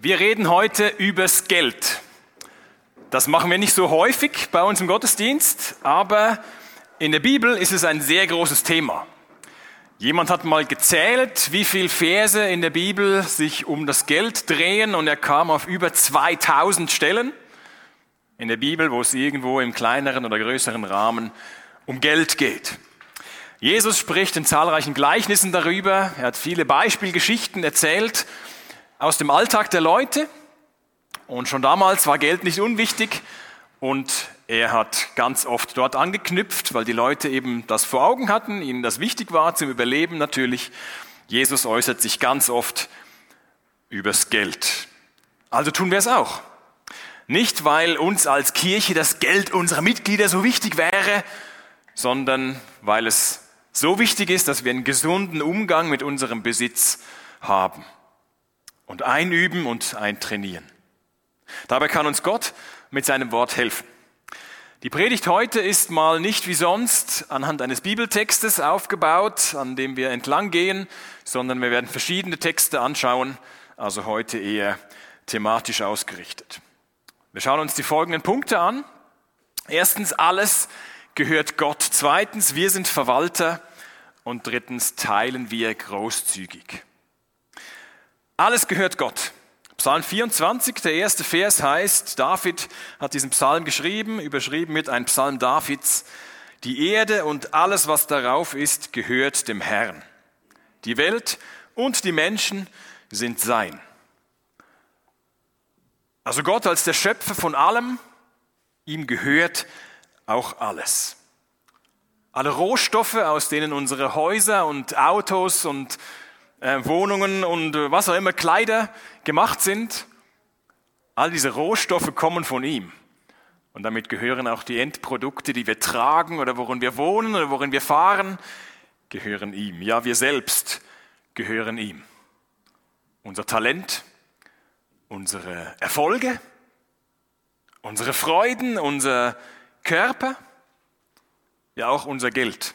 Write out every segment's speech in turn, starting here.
Wir reden heute übers Geld. Das machen wir nicht so häufig bei uns im Gottesdienst, aber in der Bibel ist es ein sehr großes Thema. Jemand hat mal gezählt, wie viele Verse in der Bibel sich um das Geld drehen und er kam auf über 2000 Stellen in der Bibel, wo es irgendwo im kleineren oder größeren Rahmen um Geld geht. Jesus spricht in zahlreichen Gleichnissen darüber. Er hat viele Beispielgeschichten erzählt aus dem Alltag der Leute. Und schon damals war Geld nicht unwichtig. Und er hat ganz oft dort angeknüpft, weil die Leute eben das vor Augen hatten, ihnen das wichtig war zum Überleben natürlich. Jesus äußert sich ganz oft übers Geld. Also tun wir es auch. Nicht, weil uns als Kirche das Geld unserer Mitglieder so wichtig wäre, sondern weil es so wichtig ist, dass wir einen gesunden Umgang mit unserem Besitz haben und einüben und eintrainieren. Dabei kann uns Gott mit seinem Wort helfen. Die Predigt heute ist mal nicht wie sonst anhand eines Bibeltextes aufgebaut, an dem wir entlang gehen, sondern wir werden verschiedene Texte anschauen, also heute eher thematisch ausgerichtet. Wir schauen uns die folgenden Punkte an. Erstens, alles gehört Gott. Zweitens, wir sind Verwalter. Und drittens, teilen wir großzügig. Alles gehört Gott. Psalm 24, der erste Vers heißt, David hat diesen Psalm geschrieben, überschrieben mit ein Psalm Davids. Die Erde und alles, was darauf ist, gehört dem Herrn. Die Welt und die Menschen sind sein. Also Gott als der Schöpfer von allem, ihm gehört auch alles. Alle Rohstoffe, aus denen unsere Häuser und Autos und äh, Wohnungen und äh, was auch immer Kleider gemacht sind, all diese Rohstoffe kommen von ihm. Und damit gehören auch die Endprodukte, die wir tragen oder worin wir wohnen oder worin wir fahren, gehören ihm. Ja, wir selbst gehören ihm. Unser Talent, unsere Erfolge, unsere Freuden, unser Körper, ja auch unser Geld.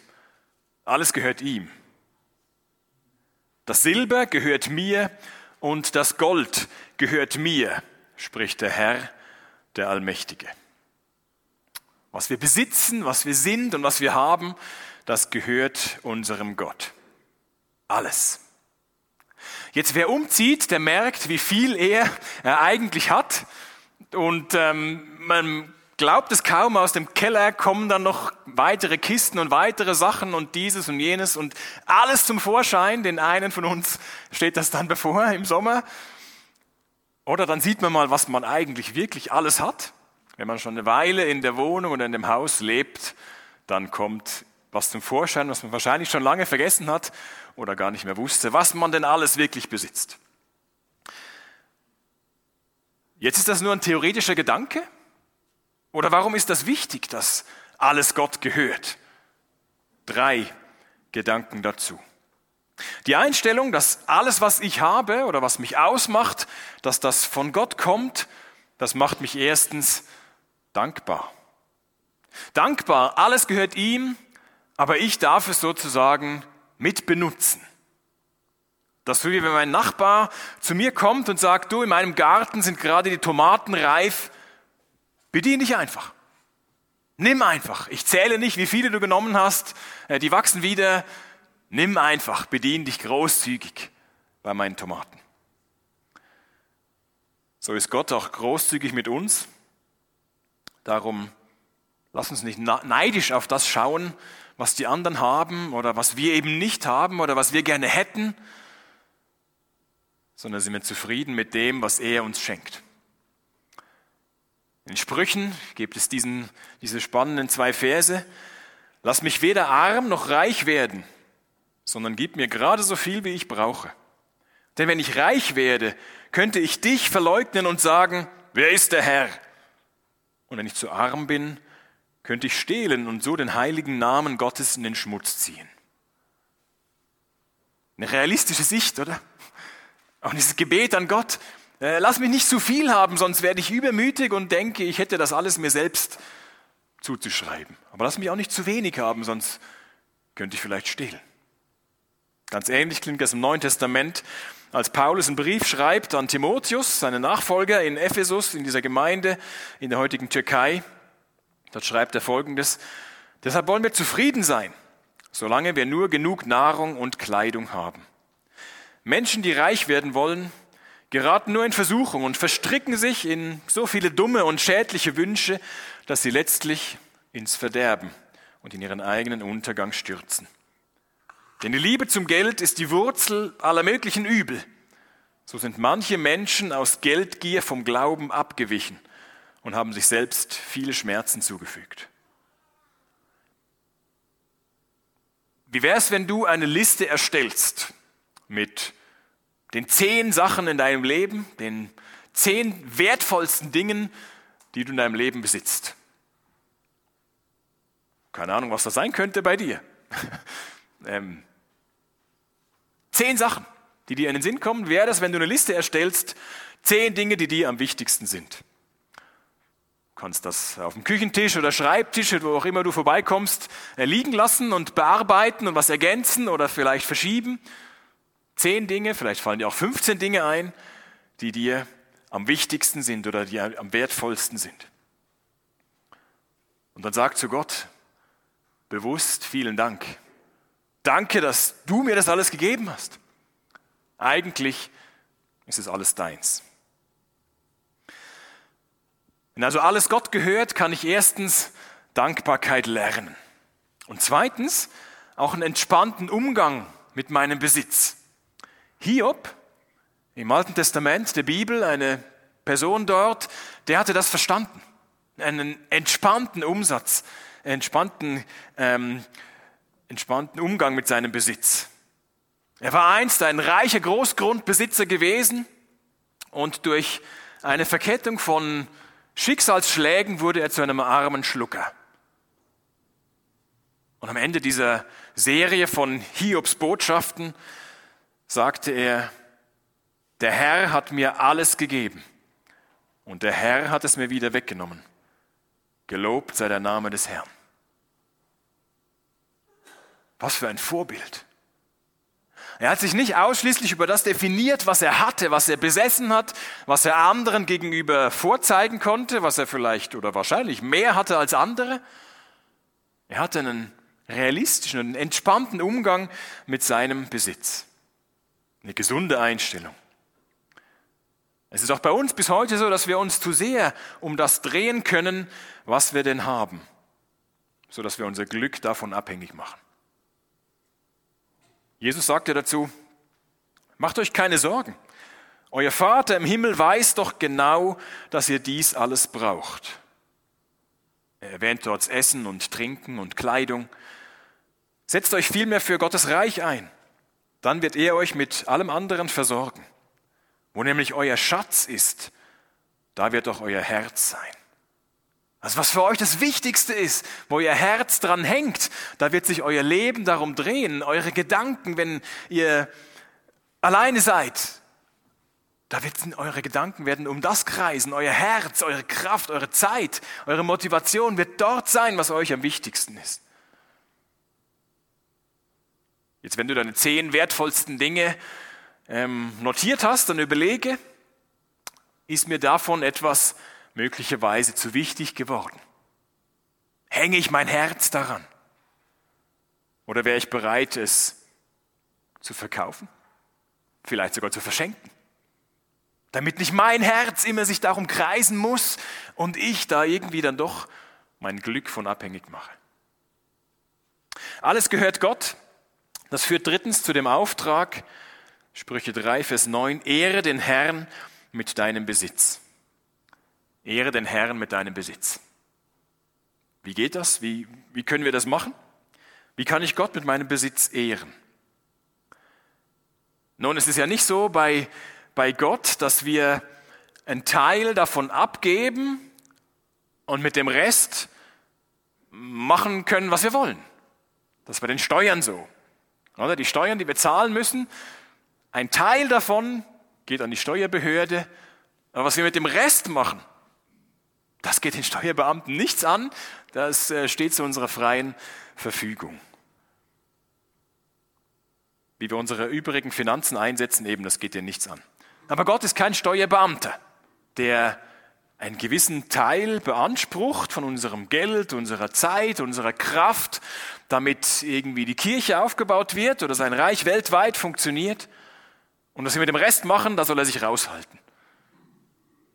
Alles gehört ihm. Das Silber gehört mir und das Gold gehört mir, spricht der Herr, der Allmächtige. Was wir besitzen, was wir sind und was wir haben, das gehört unserem Gott. Alles. Jetzt wer umzieht, der merkt, wie viel er, er eigentlich hat. Und ähm, man glaubt es kaum, aus dem Keller kommen dann noch weitere Kisten und weitere Sachen und dieses und jenes und alles zum Vorschein. Den einen von uns steht das dann bevor im Sommer. Oder dann sieht man mal, was man eigentlich wirklich alles hat. Wenn man schon eine Weile in der Wohnung oder in dem Haus lebt, dann kommt was zum Vorschein, was man wahrscheinlich schon lange vergessen hat oder gar nicht mehr wusste, was man denn alles wirklich besitzt. Jetzt ist das nur ein theoretischer Gedanke, oder warum ist das wichtig, dass alles Gott gehört? Drei Gedanken dazu. Die Einstellung, dass alles, was ich habe oder was mich ausmacht, dass das von Gott kommt, das macht mich erstens dankbar. Dankbar, alles gehört ihm, aber ich darf es sozusagen mitbenutzen. Das so wie wenn mein Nachbar zu mir kommt und sagt, du, in meinem Garten sind gerade die Tomaten reif, Bedien dich einfach. Nimm einfach. Ich zähle nicht, wie viele du genommen hast. Äh, die wachsen wieder. Nimm einfach. Bedien dich großzügig bei meinen Tomaten. So ist Gott auch großzügig mit uns. Darum lass uns nicht neidisch auf das schauen, was die anderen haben oder was wir eben nicht haben oder was wir gerne hätten, sondern sind wir zufrieden mit dem, was er uns schenkt. In Sprüchen gibt es diesen, diese spannenden zwei Verse. Lass mich weder arm noch reich werden, sondern gib mir gerade so viel, wie ich brauche. Denn wenn ich reich werde, könnte ich dich verleugnen und sagen, wer ist der Herr? Und wenn ich zu arm bin, könnte ich stehlen und so den heiligen Namen Gottes in den Schmutz ziehen. Eine realistische Sicht, oder? Auch dieses Gebet an Gott, äh, lass mich nicht zu viel haben, sonst werde ich übermütig und denke, ich hätte das alles mir selbst zuzuschreiben. Aber lass mich auch nicht zu wenig haben, sonst könnte ich vielleicht stehlen. Ganz ähnlich klingt das im Neuen Testament, als Paulus einen Brief schreibt an Timotheus, seinen Nachfolger in Ephesus, in dieser Gemeinde in der heutigen Türkei. Dort schreibt er folgendes, deshalb wollen wir zufrieden sein, solange wir nur genug Nahrung und Kleidung haben. Menschen, die reich werden wollen, geraten nur in Versuchung und verstricken sich in so viele dumme und schädliche Wünsche, dass sie letztlich ins Verderben und in ihren eigenen Untergang stürzen. Denn die Liebe zum Geld ist die Wurzel aller möglichen Übel. So sind manche Menschen aus Geldgier vom Glauben abgewichen und haben sich selbst viele Schmerzen zugefügt. Wie wäre es, wenn du eine Liste erstellst mit den zehn Sachen in deinem Leben, den zehn wertvollsten Dingen, die du in deinem Leben besitzt. Keine Ahnung, was das sein könnte bei dir. ähm, zehn Sachen, die dir in den Sinn kommen, wäre das, wenn du eine Liste erstellst, zehn Dinge, die dir am wichtigsten sind. Du kannst das auf dem Küchentisch oder Schreibtisch, wo auch immer du vorbeikommst, äh, liegen lassen und bearbeiten und was ergänzen oder vielleicht verschieben. Zehn Dinge, vielleicht fallen dir auch 15 Dinge ein, die dir am wichtigsten sind oder die am wertvollsten sind. Und dann sag zu Gott bewusst vielen Dank. Danke, dass du mir das alles gegeben hast. Eigentlich ist es alles deins. Wenn also alles Gott gehört, kann ich erstens Dankbarkeit lernen. Und zweitens auch einen entspannten Umgang mit meinem Besitz. Hiob im Alten Testament der Bibel, eine Person dort, der hatte das verstanden. Einen entspannten Umsatz, entspannten, ähm, entspannten Umgang mit seinem Besitz. Er war einst ein reicher Großgrundbesitzer gewesen und durch eine Verkettung von Schicksalsschlägen wurde er zu einem armen Schlucker. Und am Ende dieser Serie von Hiobs Botschaften sagte er, der Herr hat mir alles gegeben und der Herr hat es mir wieder weggenommen. Gelobt sei der Name des Herrn. Was für ein Vorbild. Er hat sich nicht ausschließlich über das definiert, was er hatte, was er besessen hat, was er anderen gegenüber vorzeigen konnte, was er vielleicht oder wahrscheinlich mehr hatte als andere. Er hatte einen realistischen und entspannten Umgang mit seinem Besitz. Eine gesunde Einstellung. Es ist auch bei uns bis heute so, dass wir uns zu sehr um das drehen können, was wir denn haben, so dass wir unser Glück davon abhängig machen. Jesus sagte dazu, macht euch keine Sorgen. Euer Vater im Himmel weiß doch genau, dass ihr dies alles braucht. Er erwähnt dort Essen und Trinken und Kleidung. Setzt euch vielmehr für Gottes Reich ein dann wird er euch mit allem anderen versorgen. Wo nämlich euer Schatz ist, da wird auch euer Herz sein. Also was für euch das Wichtigste ist, wo ihr Herz dran hängt, da wird sich euer Leben darum drehen, eure Gedanken, wenn ihr alleine seid, da werden eure Gedanken werden um das kreisen, euer Herz, eure Kraft, eure Zeit, eure Motivation wird dort sein, was euch am wichtigsten ist. Jetzt, wenn du deine zehn wertvollsten Dinge ähm, notiert hast, dann überlege, ist mir davon etwas möglicherweise zu wichtig geworden? Hänge ich mein Herz daran? Oder wäre ich bereit, es zu verkaufen? Vielleicht sogar zu verschenken? Damit nicht mein Herz immer sich darum kreisen muss und ich da irgendwie dann doch mein Glück von abhängig mache. Alles gehört Gott. Das führt drittens zu dem Auftrag, Sprüche 3, Vers 9, Ehre den Herrn mit deinem Besitz. Ehre den Herrn mit deinem Besitz. Wie geht das? Wie, wie können wir das machen? Wie kann ich Gott mit meinem Besitz ehren? Nun, es ist ja nicht so bei, bei Gott, dass wir einen Teil davon abgeben und mit dem Rest machen können, was wir wollen. Das ist bei den Steuern so. Oder die Steuern, die wir zahlen müssen, ein Teil davon geht an die Steuerbehörde. Aber was wir mit dem Rest machen, das geht den Steuerbeamten nichts an. Das äh, steht zu unserer freien Verfügung. wie wir unsere übrigen Finanzen einsetzen, eben, das geht dir nichts an. Aber Gott ist kein Steuerbeamter, der einen gewissen Teil beansprucht von unserem Geld, unserer Zeit, unserer Kraft, damit irgendwie die Kirche aufgebaut wird oder sein Reich weltweit funktioniert. Und was wir mit dem Rest machen, da soll er sich raushalten.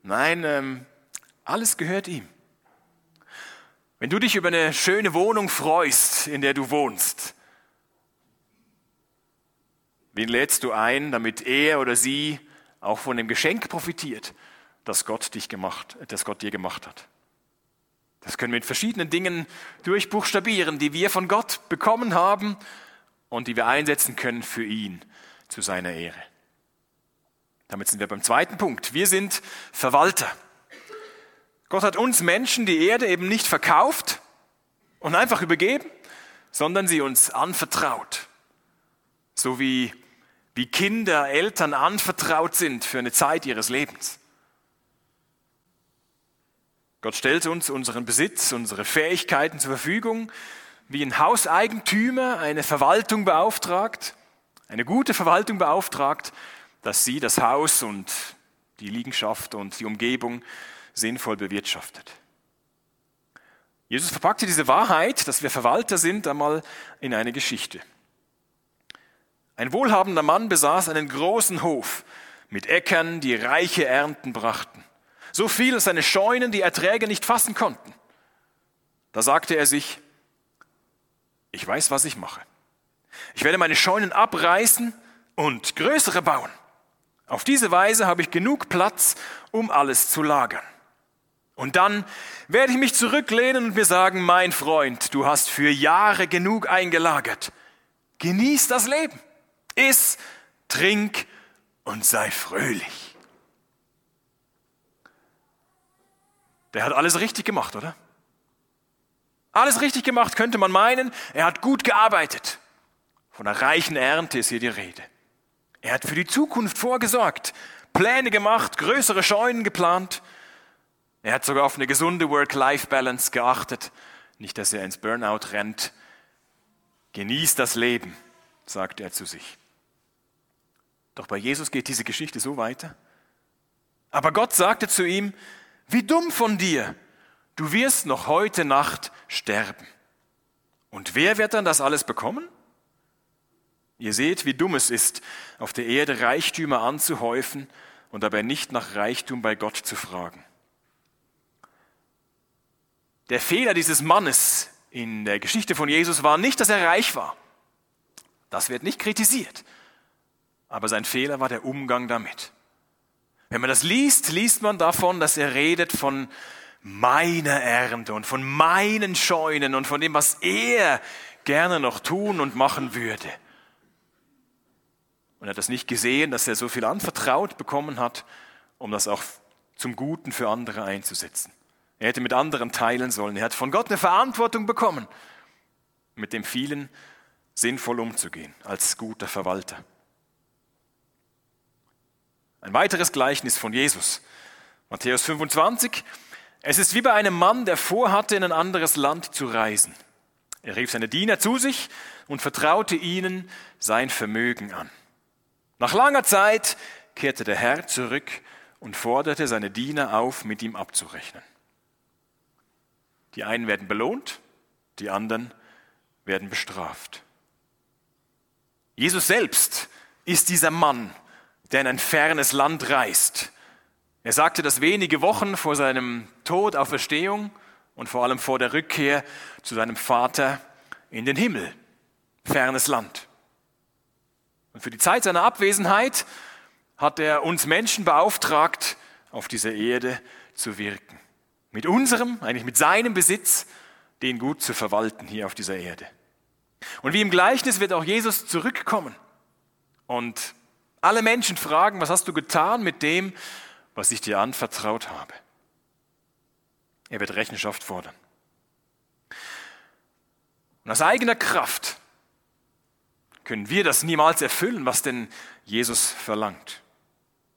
Nein, ähm, alles gehört ihm. Wenn du dich über eine schöne Wohnung freust, in der du wohnst, wen lädst du ein, damit er oder sie auch von dem Geschenk profitiert, das Gott, dich gemacht, das Gott dir gemacht hat? Das können wir mit verschiedenen Dingen durchbuchstabieren, die wir von Gott bekommen haben und die wir einsetzen können für ihn zu seiner Ehre. Damit sind wir beim zweiten Punkt. Wir sind Verwalter. Gott hat uns Menschen die Erde eben nicht verkauft und einfach übergeben, sondern sie uns anvertraut. So wie, wie Kinder Eltern anvertraut sind für eine Zeit ihres Lebens. Gott stellt uns unseren Besitz, unsere Fähigkeiten zur Verfügung, wie ein Hauseigentümer eine Verwaltung beauftragt, eine gute Verwaltung beauftragt, dass sie das Haus und die Liegenschaft und die Umgebung sinnvoll bewirtschaftet. Jesus verpackte diese Wahrheit, dass wir Verwalter sind, einmal in eine Geschichte. Ein wohlhabender Mann besaß einen großen Hof mit Äckern, die reiche Ernten brachten. So viel, dass seine Scheunen die Erträge nicht fassen konnten. Da sagte er sich, ich weiß, was ich mache. Ich werde meine Scheunen abreißen und größere bauen. Auf diese Weise habe ich genug Platz, um alles zu lagern. Und dann werde ich mich zurücklehnen und mir sagen, mein Freund, du hast für Jahre genug eingelagert. Genieß das Leben. Iss, trink und sei fröhlich. Der hat alles richtig gemacht, oder? Alles richtig gemacht, könnte man meinen. Er hat gut gearbeitet. Von einer reichen Ernte ist hier die Rede. Er hat für die Zukunft vorgesorgt, Pläne gemacht, größere Scheunen geplant. Er hat sogar auf eine gesunde Work-Life-Balance geachtet. Nicht, dass er ins Burnout rennt. Genieß das Leben, sagt er zu sich. Doch bei Jesus geht diese Geschichte so weiter. Aber Gott sagte zu ihm, wie dumm von dir, du wirst noch heute Nacht sterben. Und wer wird dann das alles bekommen? Ihr seht, wie dumm es ist, auf der Erde Reichtümer anzuhäufen und dabei nicht nach Reichtum bei Gott zu fragen. Der Fehler dieses Mannes in der Geschichte von Jesus war nicht, dass er reich war. Das wird nicht kritisiert. Aber sein Fehler war der Umgang damit. Wenn man das liest, liest man davon, dass er redet von meiner Ernte und von meinen Scheunen und von dem, was er gerne noch tun und machen würde. Und er hat das nicht gesehen, dass er so viel anvertraut bekommen hat, um das auch zum Guten für andere einzusetzen. Er hätte mit anderen teilen sollen. Er hat von Gott eine Verantwortung bekommen, mit dem vielen sinnvoll umzugehen, als guter Verwalter. Ein weiteres Gleichnis von Jesus. Matthäus 25. Es ist wie bei einem Mann, der vorhatte, in ein anderes Land zu reisen. Er rief seine Diener zu sich und vertraute ihnen sein Vermögen an. Nach langer Zeit kehrte der Herr zurück und forderte seine Diener auf, mit ihm abzurechnen. Die einen werden belohnt, die anderen werden bestraft. Jesus selbst ist dieser Mann, der in ein fernes Land reist. Er sagte das wenige Wochen vor seinem Tod auf Verstehung und vor allem vor der Rückkehr zu seinem Vater in den Himmel. Fernes Land. Und für die Zeit seiner Abwesenheit hat er uns Menschen beauftragt, auf dieser Erde zu wirken mit unserem, eigentlich mit seinem Besitz, den gut zu verwalten hier auf dieser Erde. Und wie im Gleichnis wird auch Jesus zurückkommen und alle Menschen fragen, was hast du getan mit dem, was ich dir anvertraut habe? Er wird Rechenschaft fordern. Und aus eigener Kraft können wir das niemals erfüllen, was denn Jesus verlangt.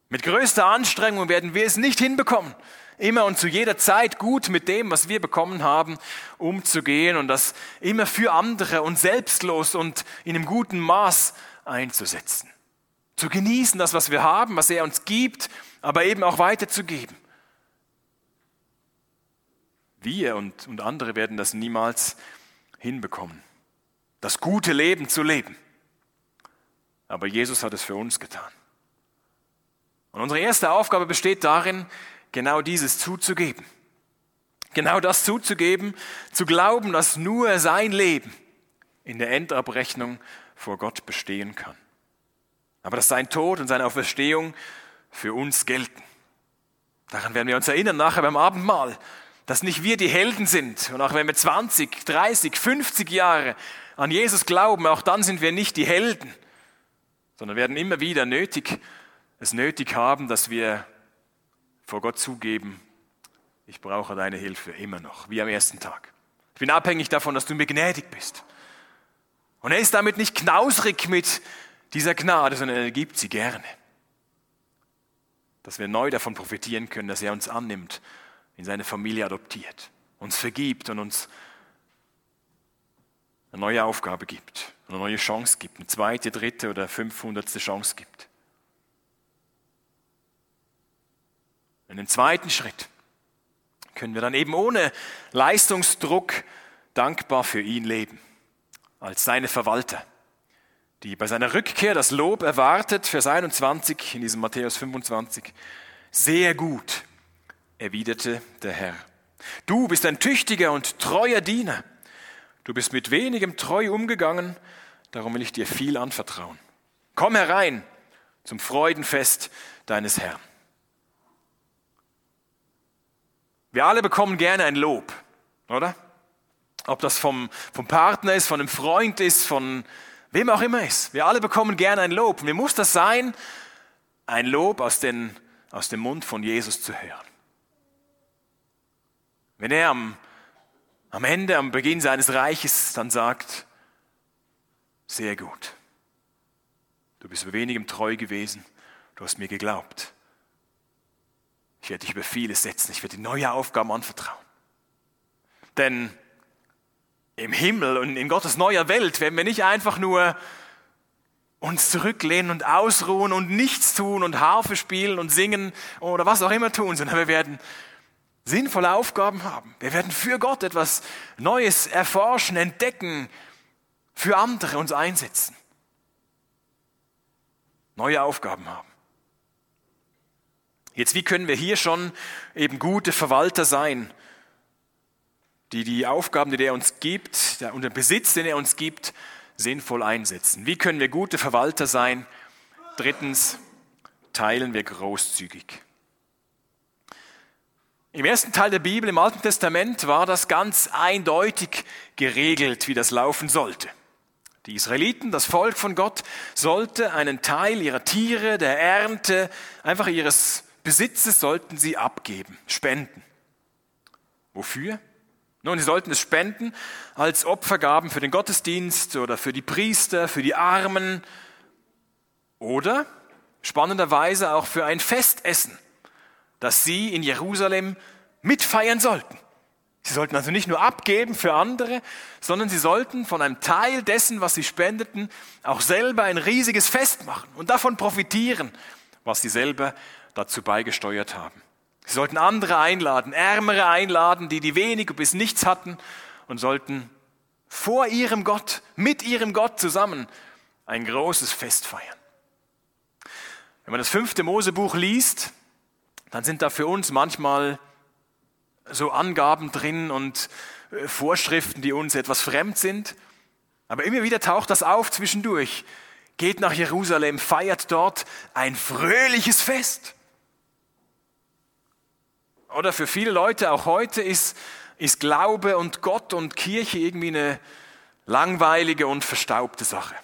Mit größter Anstrengung werden wir es nicht hinbekommen, immer und zu jeder Zeit gut mit dem, was wir bekommen haben, umzugehen und das immer für andere und selbstlos und in einem guten Maß einzusetzen. Zu genießen, das, was wir haben, was er uns gibt, aber eben auch weiterzugeben. Wir und, und andere werden das niemals hinbekommen, das gute Leben zu leben. Aber Jesus hat es für uns getan. Und unsere erste Aufgabe besteht darin, genau dieses zuzugeben. Genau das zuzugeben, zu glauben, dass nur sein Leben in der Endabrechnung vor Gott bestehen kann. Aber dass sein Tod und seine Auferstehung für uns gelten. Daran werden wir uns erinnern nachher beim Abendmahl, dass nicht wir die Helden sind. Und auch wenn wir 20, 30, 50 Jahre an Jesus glauben, auch dann sind wir nicht die Helden, sondern werden immer wieder nötig, es nötig haben, dass wir vor Gott zugeben, ich brauche deine Hilfe immer noch, wie am ersten Tag. Ich bin abhängig davon, dass du mir gnädig bist. Und er ist damit nicht knausrig mit dieser Gnade, sondern er gibt sie gerne. Dass wir neu davon profitieren können, dass er uns annimmt, in seine Familie adoptiert, uns vergibt und uns eine neue Aufgabe gibt, eine neue Chance gibt, eine zweite, dritte oder fünfhundertste Chance gibt. In dem zweiten Schritt können wir dann eben ohne Leistungsdruck dankbar für ihn leben, als seine Verwalter, die bei seiner Rückkehr das Lob erwartet, Vers 21 in diesem Matthäus 25. Sehr gut, erwiderte der Herr. Du bist ein tüchtiger und treuer Diener. Du bist mit wenigem treu umgegangen, darum will ich dir viel anvertrauen. Komm herein zum Freudenfest deines Herrn. Wir alle bekommen gerne ein Lob, oder? Ob das vom, vom Partner ist, von einem Freund ist, von wem auch immer ist. Wir alle bekommen gerne ein Lob. Und wie muss das sein? Ein Lob aus, den, aus dem Mund von Jesus zu hören. Wenn er am, am Ende, am Beginn seines Reiches dann sagt, sehr gut, du bist bei wenigem treu gewesen, du hast mir geglaubt. Ich werde dich über vieles setzen. Ich werde dir neue Aufgaben anvertrauen. Denn im Himmel und in Gottes neuer Welt werden wir nicht einfach nur uns zurücklehnen und ausruhen und nichts tun und Harfe spielen und singen oder was auch immer tun, sondern wir werden sinnvolle Aufgaben haben. Wir werden für Gott etwas Neues erforschen, entdecken, für andere uns einsetzen. Neue Aufgaben haben. Jetzt, wie können wir hier schon eben gute Verwalter sein, die die Aufgaben, die er uns gibt, und den Besitz, den er uns gibt, sinnvoll einsetzen? Wie können wir gute Verwalter sein? Drittens, teilen wir großzügig. Im ersten Teil der Bibel, im Alten Testament, war das ganz eindeutig geregelt, wie das laufen sollte. Die Israeliten, das Volk von Gott, sollte einen Teil ihrer Tiere, der Ernte, einfach ihres Besitzes sollten sie abgeben, spenden. Wofür? Nun, sie sollten es spenden als Opfergaben für den Gottesdienst oder für die Priester, für die Armen oder spannenderweise auch für ein Festessen, das sie in Jerusalem mitfeiern sollten. Sie sollten also nicht nur abgeben für andere, sondern sie sollten von einem Teil dessen, was sie spendeten, auch selber ein riesiges Fest machen und davon profitieren, was sie selber dazu beigesteuert haben. Sie sollten andere einladen, Ärmere einladen, die die wenig bis nichts hatten und sollten vor ihrem Gott, mit ihrem Gott zusammen ein großes Fest feiern. Wenn man das fünfte Mosebuch liest, dann sind da für uns manchmal so Angaben drin und äh, Vorschriften, die uns etwas fremd sind. Aber immer wieder taucht das auf zwischendurch. Geht nach Jerusalem, feiert dort ein fröhliches Fest. Oder für viele Leute, auch heute, ist, ist Glaube und Gott und Kirche irgendwie eine langweilige und verstaubte Sache.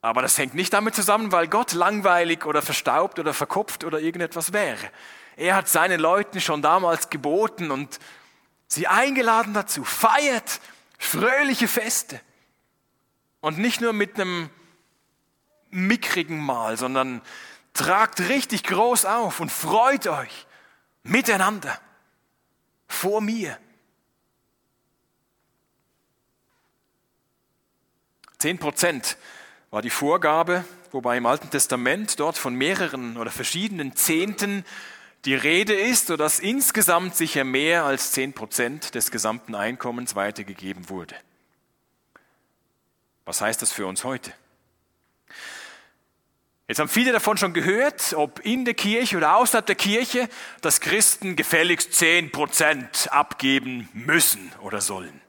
Aber das hängt nicht damit zusammen, weil Gott langweilig oder verstaubt oder verkopft oder irgendetwas wäre. Er hat seinen Leuten schon damals geboten und sie eingeladen dazu. Feiert fröhliche Feste. Und nicht nur mit einem mickrigen Mahl, sondern Tragt richtig groß auf und freut euch miteinander vor mir. Zehn Prozent war die Vorgabe, wobei im Alten Testament dort von mehreren oder verschiedenen Zehnten die Rede ist, sodass insgesamt sicher mehr als zehn Prozent des gesamten Einkommens weitergegeben wurde. Was heißt das für uns heute? Jetzt haben viele davon schon gehört, ob in der Kirche oder außerhalb der Kirche, dass Christen gefälligst zehn Prozent abgeben müssen oder sollen.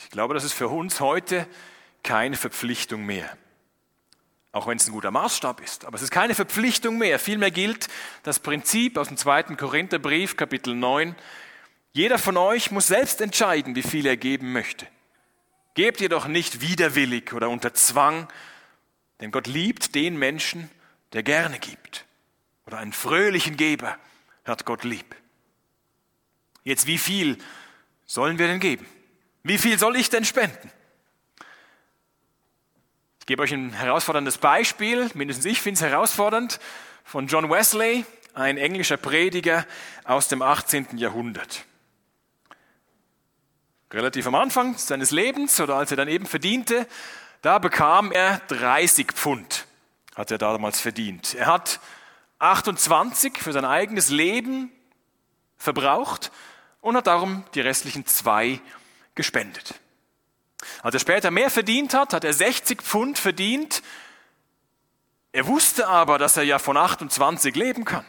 Ich glaube, das ist für uns heute keine Verpflichtung mehr. Auch wenn es ein guter Maßstab ist. Aber es ist keine Verpflichtung mehr. Vielmehr gilt das Prinzip aus dem zweiten Korintherbrief, Kapitel 9. Jeder von euch muss selbst entscheiden, wie viel er geben möchte. Gebt ihr doch nicht widerwillig oder unter Zwang, denn Gott liebt den Menschen, der gerne gibt. Oder einen fröhlichen Geber hat Gott lieb. Jetzt, wie viel sollen wir denn geben? Wie viel soll ich denn spenden? Ich gebe euch ein herausforderndes Beispiel, mindestens ich finde es herausfordernd, von John Wesley, ein englischer Prediger aus dem 18. Jahrhundert. Relativ am Anfang seines Lebens oder als er dann eben verdiente, da bekam er 30 Pfund, hat er damals verdient. Er hat 28 für sein eigenes Leben verbraucht und hat darum die restlichen zwei gespendet. Als er später mehr verdient hat, hat er 60 Pfund verdient. Er wusste aber, dass er ja von 28 leben kann.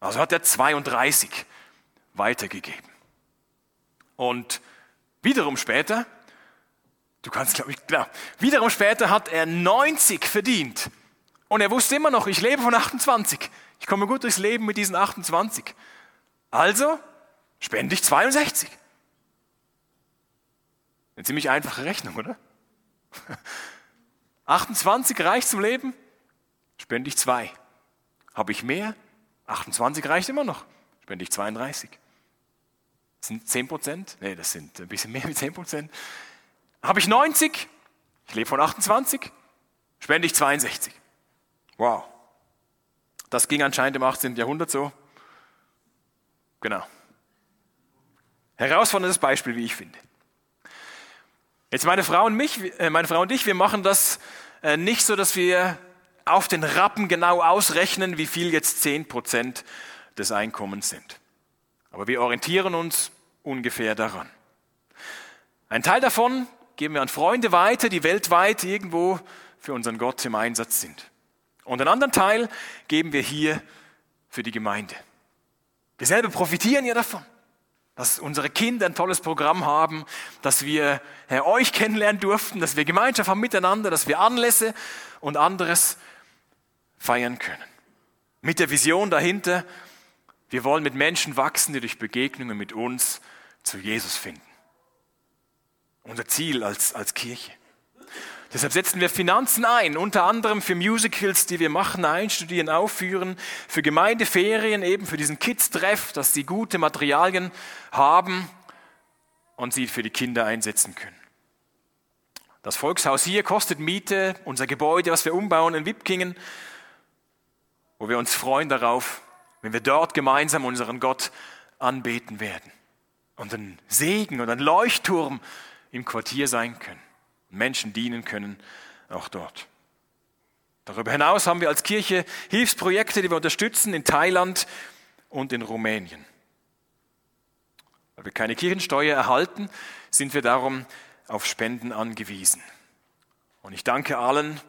Also hat er 32 weitergegeben. Und wiederum später Du kannst, glaube ich, klar. Wiederum später hat er 90 verdient. Und er wusste immer noch, ich lebe von 28. Ich komme gut durchs Leben mit diesen 28. Also spende ich 62. Eine ziemlich einfache Rechnung, oder? 28 reicht zum Leben, spende ich 2. Habe ich mehr? 28 reicht immer noch, spende ich 32. Das sind 10 Prozent? Nee, das sind ein bisschen mehr wie 10 Prozent. Habe ich 90? Ich lebe von 28? Spende ich 62. Wow. Das ging anscheinend im 18. Jahrhundert so. Genau. Herausforderndes Beispiel, wie ich finde. Jetzt meine Frau und mich, äh, meine Frau und ich, wir machen das äh, nicht so, dass wir auf den Rappen genau ausrechnen, wie viel jetzt 10% des Einkommens sind. Aber wir orientieren uns ungefähr daran. Ein Teil davon geben wir an Freunde weiter, die weltweit irgendwo für unseren Gott im Einsatz sind. Und einen anderen Teil geben wir hier für die Gemeinde. Wir selber profitieren ja davon, dass unsere Kinder ein tolles Programm haben, dass wir Herr, euch kennenlernen durften, dass wir Gemeinschaft haben miteinander, dass wir Anlässe und anderes feiern können. Mit der Vision dahinter, wir wollen mit Menschen wachsen, die durch Begegnungen mit uns zu Jesus finden unser Ziel als, als Kirche. Deshalb setzen wir Finanzen ein, unter anderem für Musicals, die wir machen, einstudieren, aufführen, für Gemeindeferien, eben für diesen Kids-Treff, dass sie gute Materialien haben und sie für die Kinder einsetzen können. Das Volkshaus hier kostet Miete, unser Gebäude, was wir umbauen in Wipkingen, wo wir uns freuen darauf, wenn wir dort gemeinsam unseren Gott anbeten werden. Und ein Segen und ein Leuchtturm im Quartier sein können, Menschen dienen können, auch dort. Darüber hinaus haben wir als Kirche Hilfsprojekte, die wir unterstützen in Thailand und in Rumänien. Weil wir keine Kirchensteuer erhalten, sind wir darum auf Spenden angewiesen. Und ich danke allen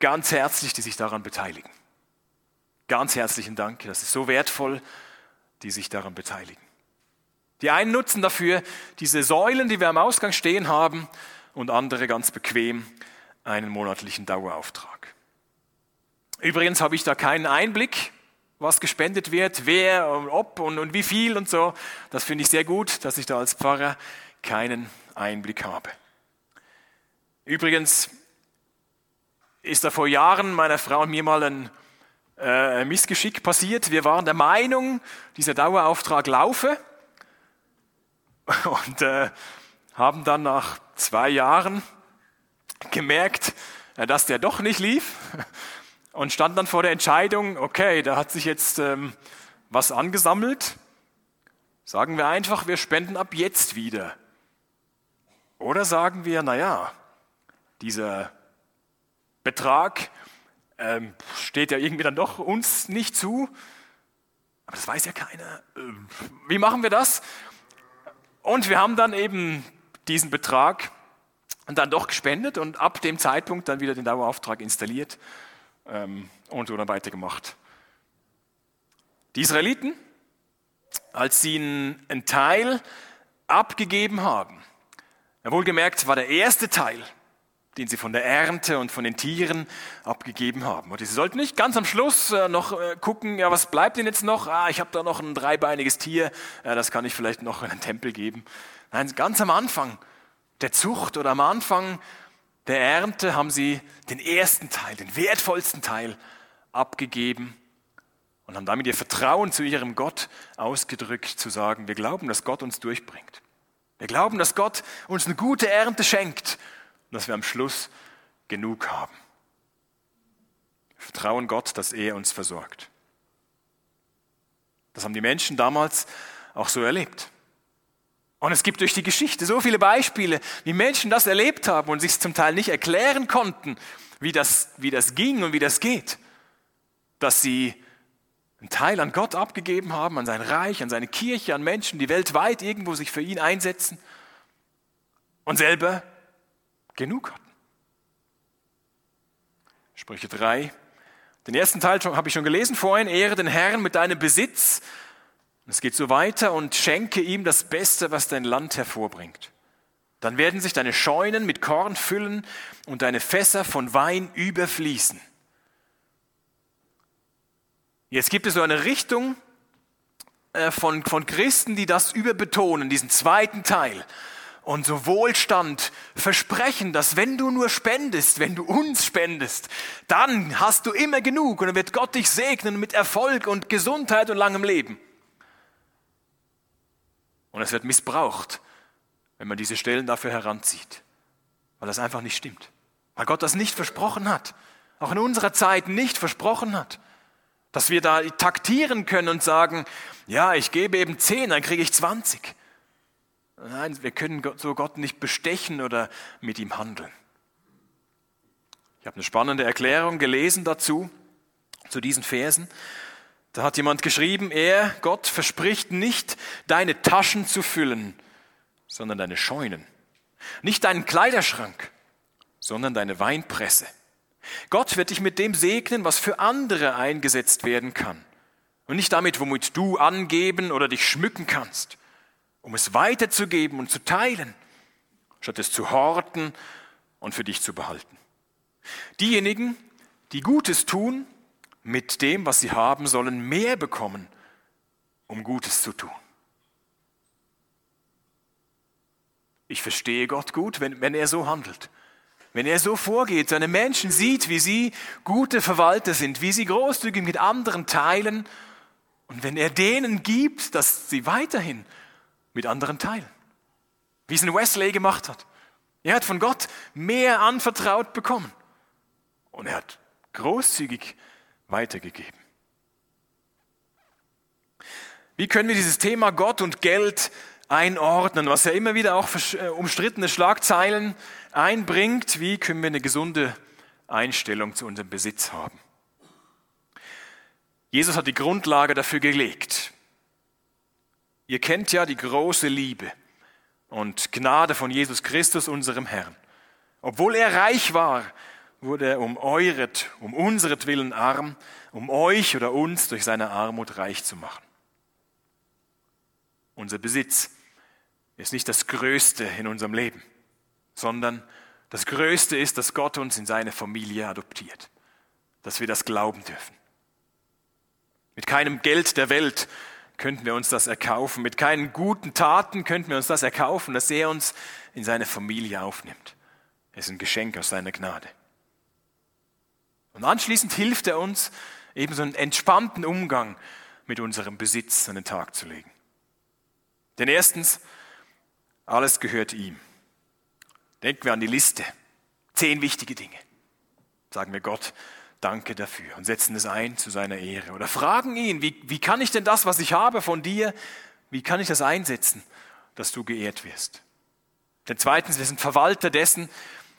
ganz herzlich, die sich daran beteiligen. Ganz herzlichen Dank, das ist so wertvoll, die sich daran beteiligen. Die einen nutzen dafür diese Säulen, die wir am Ausgang stehen haben, und andere ganz bequem einen monatlichen Dauerauftrag. Übrigens habe ich da keinen Einblick, was gespendet wird, wer, und ob und, und wie viel und so. Das finde ich sehr gut, dass ich da als Pfarrer keinen Einblick habe. Übrigens ist da vor Jahren meiner Frau und mir mal ein äh, Missgeschick passiert. Wir waren der Meinung, dieser Dauerauftrag laufe und äh, haben dann nach zwei Jahren gemerkt, äh, dass der doch nicht lief und standen dann vor der Entscheidung, okay, da hat sich jetzt ähm, was angesammelt. Sagen wir einfach, wir spenden ab jetzt wieder. Oder sagen wir, naja, dieser Betrag ähm, steht ja irgendwie dann doch uns nicht zu, aber das weiß ja keiner. Ähm, wie machen wir das? Und wir haben dann eben diesen Betrag dann doch gespendet und ab dem Zeitpunkt dann wieder den Dauerauftrag installiert ähm, und so dann weitergemacht. Die Israeliten, als sie einen Teil abgegeben haben, wohlgemerkt war der erste Teil, den sie von der Ernte und von den Tieren abgegeben haben. Und sie sollten nicht ganz am Schluss äh, noch äh, gucken, ja, was bleibt denn jetzt noch? Ah, ich habe da noch ein dreibeiniges Tier, das kann ich vielleicht noch in den Tempel geben. Nein, ganz am Anfang der Zucht oder am Anfang der Ernte haben sie den ersten Teil, den wertvollsten Teil abgegeben und haben damit ihr Vertrauen zu ihrem Gott ausgedrückt, zu sagen, wir glauben, dass Gott uns durchbringt. Wir glauben, dass Gott uns eine gute Ernte schenkt und dass wir am Schluss genug haben. Wir vertrauen Gott, dass er uns versorgt. Das haben die Menschen damals auch so erlebt. Und es gibt durch die Geschichte so viele Beispiele, wie Menschen das erlebt haben und sich zum Teil nicht erklären konnten, wie das, wie das ging und wie das geht. Dass sie einen Teil an Gott abgegeben haben, an sein Reich, an seine Kirche, an Menschen, die weltweit irgendwo sich für ihn einsetzen und selber genug hatten. Sprüche 3. Den ersten Teil habe ich schon gelesen vorhin. Ehre den Herrn mit deinem Besitz. es geht so weiter und schenke ihm das Beste, was dein Land hervorbringt. Dann werden sich deine Scheunen mit Korn füllen und deine Fässer von Wein überfließen. Jetzt gibt es so eine Richtung äh, von, von Christen, die das überbetonen, diesen zweiten Teil. Und so Wohlstand versprechen, dass wenn du nur spendest, wenn du uns spendest, dann hast du immer genug und dann wird Gott dich segnen mit Erfolg und Gesundheit und langem Leben. Und es wird missbraucht, wenn man diese Stellen dafür heranzieht, weil das einfach nicht stimmt. Weil Gott das nicht versprochen hat, auch in unserer Zeit nicht versprochen hat. Dass wir da taktieren können und sagen, ja, ich gebe eben 10, dann kriege ich 20. Nein, wir können so Gott nicht bestechen oder mit ihm handeln. Ich habe eine spannende Erklärung gelesen dazu, zu diesen Versen. Da hat jemand geschrieben, er, Gott, verspricht nicht, deine Taschen zu füllen, sondern deine Scheunen. Nicht deinen Kleiderschrank, sondern deine Weinpresse. Gott wird dich mit dem segnen, was für andere eingesetzt werden kann. Und nicht damit, womit du angeben oder dich schmücken kannst, um es weiterzugeben und zu teilen, statt es zu horten und für dich zu behalten. Diejenigen, die Gutes tun, mit dem, was sie haben, sollen mehr bekommen, um Gutes zu tun. Ich verstehe Gott gut, wenn, wenn er so handelt. Wenn er so vorgeht, seine Menschen sieht, wie sie gute Verwalter sind, wie sie großzügig mit anderen teilen und wenn er denen gibt, dass sie weiterhin mit anderen teilen. Wie es ein Wesley gemacht hat. Er hat von Gott mehr anvertraut bekommen und er hat großzügig weitergegeben. Wie können wir dieses Thema Gott und Geld einordnen, was ja immer wieder auch äh, umstrittene Schlagzeilen einbringt. Wie können wir eine gesunde Einstellung zu unserem Besitz haben? Jesus hat die Grundlage dafür gelegt. Ihr kennt ja die große Liebe und Gnade von Jesus Christus, unserem Herrn. Obwohl er reich war, wurde er um euret, um unseret Willen arm, um euch oder uns durch seine Armut reich zu machen. Unser Besitz ist nicht das Größte in unserem Leben, sondern das Größte ist, dass Gott uns in seine Familie adoptiert, dass wir das glauben dürfen. Mit keinem Geld der Welt könnten wir uns das erkaufen, mit keinen guten Taten könnten wir uns das erkaufen, dass er uns in seine Familie aufnimmt. Es ist ein Geschenk aus seiner Gnade. Und anschließend hilft er uns, eben so einen entspannten Umgang mit unserem Besitz an den Tag zu legen. Denn erstens, alles gehört ihm. Denken wir an die Liste. Zehn wichtige Dinge. Sagen wir Gott, danke dafür und setzen es ein zu seiner Ehre. Oder fragen ihn, wie, wie kann ich denn das, was ich habe von dir, wie kann ich das einsetzen, dass du geehrt wirst? Denn zweitens, wir sind Verwalter dessen,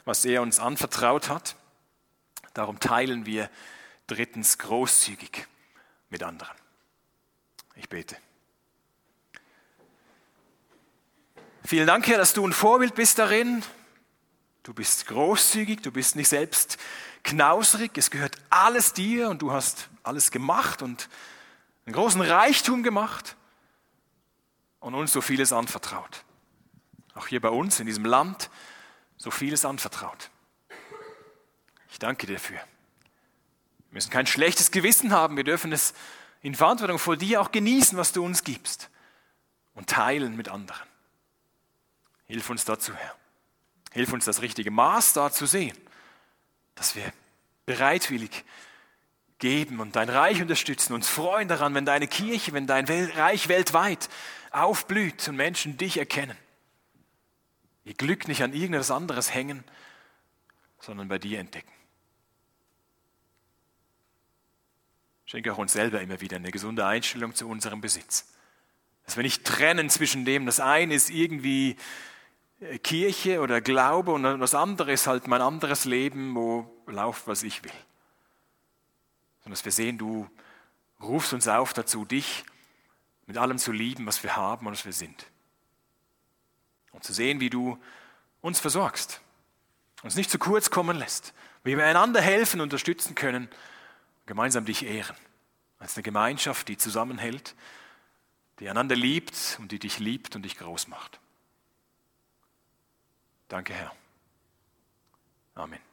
was er uns anvertraut hat. Darum teilen wir drittens großzügig mit anderen. Ich bete. Vielen Dank, Herr, dass du ein Vorbild bist darin. Du bist großzügig, du bist nicht selbst knausrig, es gehört alles dir und du hast alles gemacht und einen großen Reichtum gemacht und uns so vieles anvertraut. Auch hier bei uns in diesem Land so vieles anvertraut. Ich danke dir dafür. Wir müssen kein schlechtes Gewissen haben, wir dürfen es in Verantwortung vor dir auch genießen, was du uns gibst und teilen mit anderen. Hilf uns dazu, Herr. Hilf uns das richtige Maß da zu sehen, dass wir bereitwillig geben und dein Reich unterstützen, uns freuen daran, wenn deine Kirche, wenn dein Reich weltweit aufblüht und Menschen dich erkennen. Ihr Glück nicht an irgendetwas anderes hängen, sondern bei dir entdecken. Schenke auch uns selber immer wieder eine gesunde Einstellung zu unserem Besitz. Dass wir nicht trennen zwischen dem, das eine ist irgendwie Kirche oder Glaube und das andere ist halt mein anderes Leben, wo lauft, was ich will. Sondern dass wir sehen, du rufst uns auf dazu, dich mit allem zu lieben, was wir haben und was wir sind. Und zu sehen, wie du uns versorgst, uns nicht zu kurz kommen lässt, wie wir einander helfen, unterstützen können, gemeinsam dich ehren. Als eine Gemeinschaft, die zusammenhält, die einander liebt und die dich liebt und dich groß macht. Danke, Herr. Amen.